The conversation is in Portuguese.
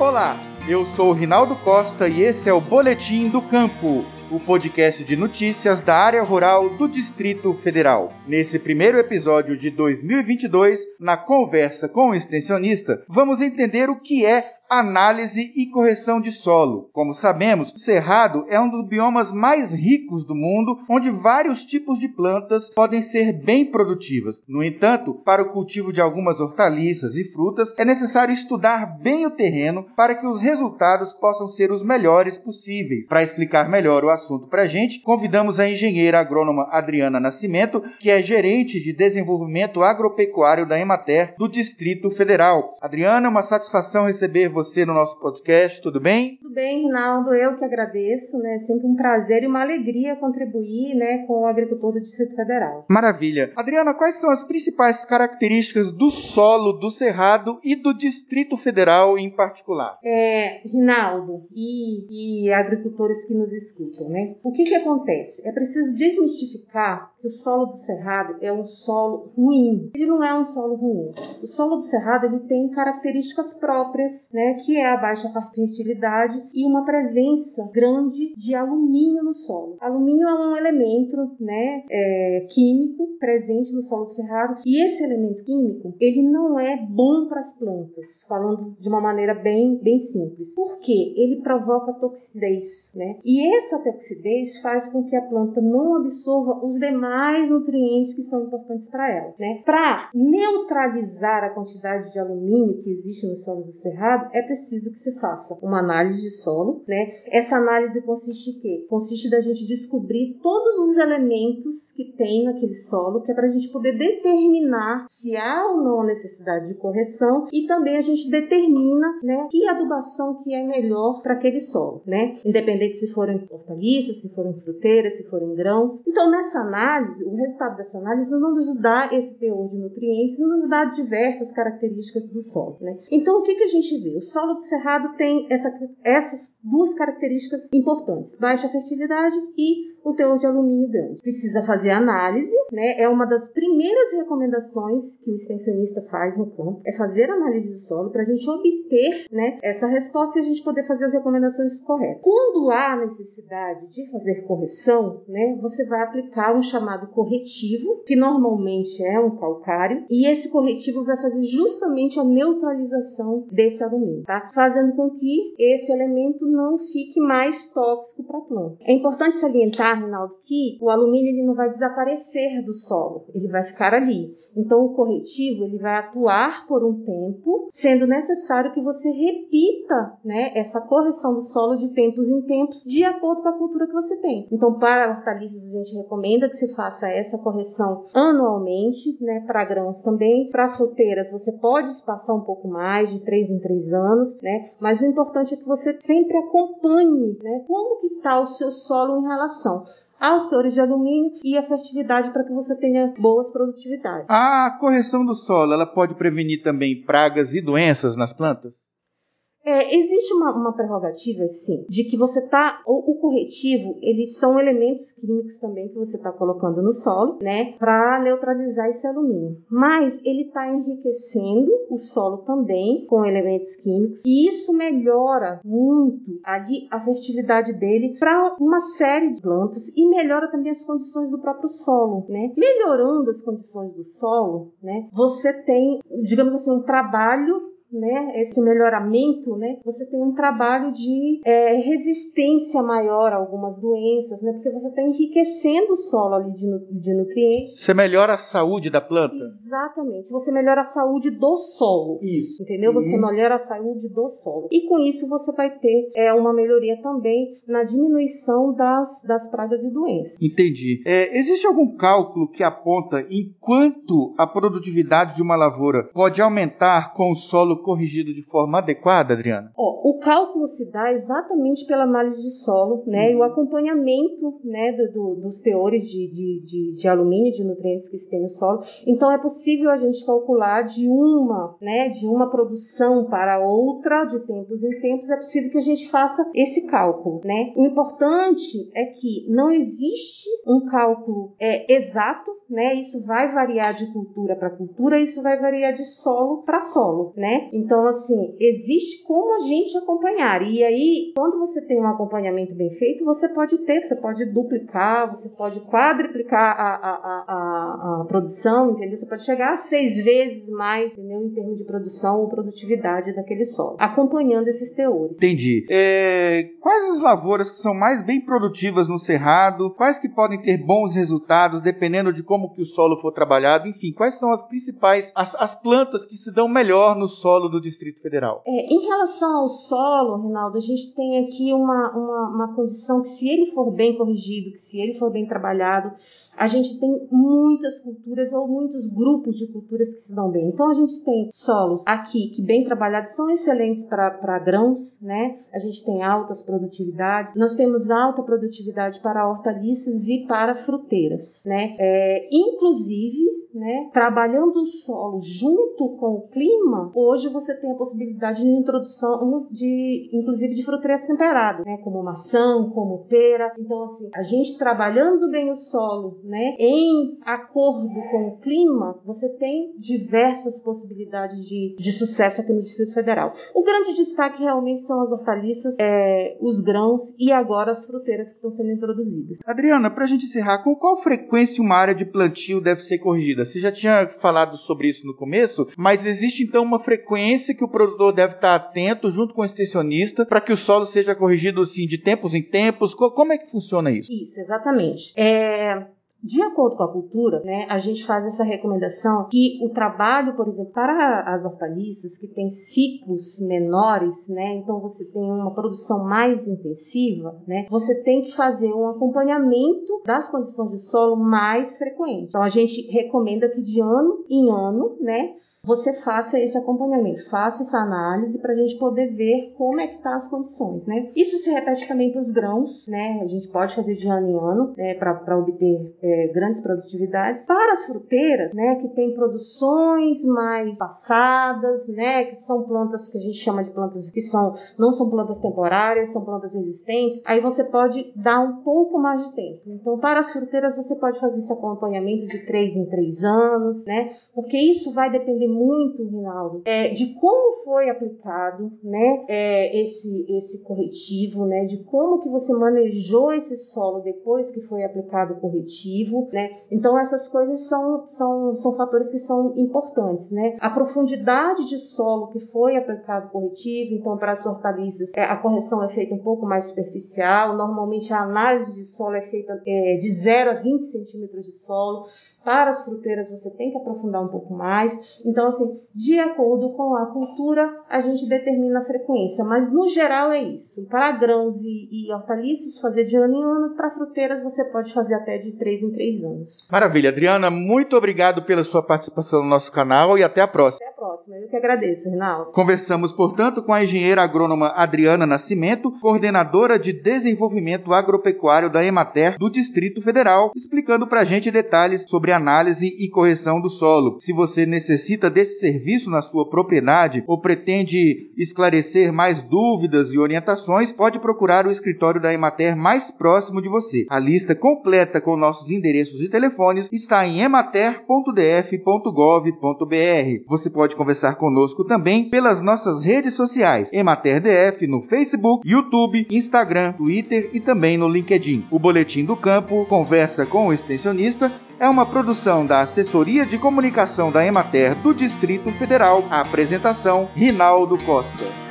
Olá, eu sou o Rinaldo Costa e esse é o Boletim do Campo, o podcast de notícias da área rural do Distrito Federal. Nesse primeiro episódio de 2022, na conversa com o extensionista, vamos entender o que é análise e correção de solo. Como sabemos, o cerrado é um dos biomas mais ricos do mundo, onde vários tipos de plantas podem ser bem produtivas. No entanto, para o cultivo de algumas hortaliças e frutas, é necessário estudar bem o terreno para que os resultados possam ser os melhores possíveis. Para explicar melhor o assunto para a gente, convidamos a engenheira agrônoma Adriana Nascimento, que é gerente de desenvolvimento agropecuário da Emater do Distrito Federal. Adriana, é uma satisfação receber você você no nosso podcast, tudo bem? Tudo bem, Rinaldo, eu que agradeço, né? Sempre um prazer e uma alegria contribuir, né, com o agricultor do Distrito Federal. Maravilha. Adriana, quais são as principais características do solo do Cerrado e do Distrito Federal em particular? É, Rinaldo e, e agricultores que nos escutam, né? O que que acontece? É preciso desmistificar que o solo do Cerrado é um solo ruim. Ele não é um solo ruim. O solo do Cerrado ele tem características próprias, né? Que é a baixa fertilidade e uma presença grande de alumínio no solo. Alumínio é um elemento né, é, químico presente no solo cerrado e esse elemento químico ele não é bom para as plantas, falando de uma maneira bem, bem simples. Por quê? Ele provoca toxidez, né? E essa toxidez faz com que a planta não absorva os demais nutrientes que são importantes para ela, né? Para neutralizar a quantidade de alumínio que existe no solo do cerrado, é preciso que se faça uma análise de solo, né? Essa análise consiste em quê? Consiste da gente descobrir todos os elementos que tem naquele solo, que é para a gente poder determinar se há ou não necessidade de correção e também a gente determina, né, que adubação que é melhor para aquele solo, né? Independente se forem hortaliças, se forem fruteiras, se forem grãos. Então, nessa análise, o resultado dessa análise não nos dá esse teor de nutrientes, nos dá diversas características do solo, né? Então, o que, que a gente vê? O solo do cerrado tem essa, essas duas características importantes: baixa fertilidade e o teor de alumínio grande. Precisa fazer análise, né? É uma das primeiras recomendações que o extensionista faz no campo, é fazer análise de solo para a gente obter, né, essa resposta e a gente poder fazer as recomendações corretas. Quando há necessidade de fazer correção, né, você vai aplicar um chamado corretivo, que normalmente é um calcário, e esse corretivo vai fazer justamente a neutralização desse alumínio, tá? Fazendo com que esse elemento não fique mais tóxico para a planta. É importante salientar lembrar, Rinaldo, que o alumínio ele não vai desaparecer do solo, ele vai ficar ali. Então, o corretivo ele vai atuar por um tempo, sendo necessário que você repita né, essa correção do solo de tempos em tempos, de acordo com a cultura que você tem. Então, para hortaliças, a gente recomenda que se faça essa correção anualmente, né, para grãos também. Para fruteiras, você pode espaçar um pouco mais, de 3 em 3 anos, né, mas o importante é que você sempre acompanhe né, como que está o seu solo em relação aos teores de alumínio e a fertilidade para que você tenha boas produtividades. A correção do solo, ela pode prevenir também pragas e doenças nas plantas? É, existe uma, uma, prerrogativa, sim, de que você tá. O, o, corretivo, eles são elementos químicos também que você está colocando no solo, né, para neutralizar esse alumínio. Mas ele está enriquecendo o solo também com elementos químicos e isso melhora muito ali a fertilidade dele para uma série de plantas e melhora também as condições do próprio solo, né? Melhorando as condições do solo, né? Você tem, digamos assim, um trabalho né, esse melhoramento, né, você tem um trabalho de é, resistência maior a algumas doenças, né, porque você está enriquecendo o solo ali de, de nutrientes. Você melhora a saúde da planta? Exatamente. Você melhora a saúde do solo. Isso. Entendeu? Você uhum. melhora a saúde do solo. E com isso você vai ter é, uma melhoria também na diminuição das, das pragas e doenças. Entendi. É, existe algum cálculo que aponta em quanto a produtividade de uma lavoura pode aumentar com o solo corrigido de forma adequada, Adriana? O cálculo se dá exatamente pela análise de solo, né, uhum. e o acompanhamento, né, do, do, dos teores de, de, de, de alumínio, de nutrientes que se tem no solo. Então é possível a gente calcular de uma, né, de uma produção para outra, de tempos em tempos, é possível que a gente faça esse cálculo, né? O importante é que não existe um cálculo é, exato, né? Isso vai variar de cultura para cultura, isso vai variar de solo para solo, né? Então, assim, existe como a gente acompanhar. E aí, quando você tem um acompanhamento bem feito, você pode ter, você pode duplicar, você pode quadriplicar a, a, a, a produção, entendeu? Você pode chegar a seis vezes mais, entendeu? Em termos de produção ou produtividade daquele solo, acompanhando esses teores. Entendi. É, quais as lavouras que são mais bem produtivas no cerrado? Quais que podem ter bons resultados, dependendo de como que o solo for trabalhado? Enfim, quais são as principais, as, as plantas que se dão melhor no solo do Distrito Federal? É, em relação ao solo, Rinaldo, a gente tem aqui uma, uma, uma condição que se ele for bem corrigido, que se ele for bem trabalhado, a gente tem muitas culturas ou muitos grupos de culturas que se dão bem. Então a gente tem solos aqui que bem trabalhados são excelentes para grãos, né? A gente tem altas produtividades. Nós temos alta produtividade para hortaliças e para fruteiras, né? É, inclusive né, trabalhando o solo junto com o clima, hoje você tem a possibilidade de introdução de, inclusive, de fruteiras temperadas, né, como maçã, como pera. Então, assim, a gente trabalhando bem o solo, né, em acordo com o clima, você tem diversas possibilidades de, de sucesso aqui no Distrito Federal. O grande destaque realmente são as hortaliças, é, os grãos e agora as fruteiras que estão sendo introduzidas. Adriana, para a gente encerrar, com qual frequência uma área de plantio deve ser corrigida? Você já tinha falado sobre isso no começo, mas existe então uma frequência que o produtor deve estar atento junto com o extensionista para que o solo seja corrigido assim de tempos em tempos. Como é que funciona isso? Isso, exatamente. É, de acordo com a cultura, né, a gente faz essa recomendação que o trabalho, por exemplo, para as hortaliças que têm ciclos menores, né, então você tem uma produção mais intensiva, né, você tem que fazer um acompanhamento das condições de solo mais frequente. Então a gente recomenda que de ano em ano, né, você faça esse acompanhamento, faça essa análise para a gente poder ver como é que tá as condições, né? Isso se repete também para os grãos, né? A gente pode fazer de ano em ano né, para obter é, grandes produtividades. Para as fruteiras, né, que tem produções mais passadas, né, que são plantas que a gente chama de plantas que são não são plantas temporárias, são plantas resistentes. Aí você pode dar um pouco mais de tempo. Então, para as fruteiras você pode fazer esse acompanhamento de três em três anos, né? Porque isso vai depender muito, Rinaldo, é, de como foi aplicado, né, é, esse esse corretivo, né, de como que você manejou esse solo depois que foi aplicado o corretivo, né? Então essas coisas são são são fatores que são importantes, né? A profundidade de solo que foi aplicado o corretivo, então para as hortaliças é, a correção é feita um pouco mais superficial. Normalmente a análise de solo é feita é, de 0 a 20 centímetros de solo. Para as fruteiras você tem que aprofundar um pouco mais. Então, assim, de acordo com a cultura, a gente determina a frequência. Mas no geral é isso. Para grãos e, e hortaliças, fazer de ano em ano. Para fruteiras, você pode fazer até de 3 em 3 anos. Maravilha. Adriana, muito obrigado pela sua participação no nosso canal e até a próxima. Até a próxima. Eu que agradeço, Rinaldo. Conversamos, portanto, com a engenheira agrônoma Adriana Nascimento, coordenadora de desenvolvimento agropecuário da Emater do Distrito Federal, explicando para a gente detalhes sobre sobre análise e correção do solo. Se você necessita desse serviço na sua propriedade ou pretende esclarecer mais dúvidas e orientações, pode procurar o escritório da Emater mais próximo de você. A lista completa com nossos endereços e telefones está em emater.df.gov.br. Você pode conversar conosco também pelas nossas redes sociais, Emater DF no Facebook, YouTube, Instagram, Twitter e também no LinkedIn. O Boletim do Campo conversa com o extensionista é uma produção da Assessoria de Comunicação da Emater do Distrito Federal. A apresentação: Rinaldo Costa.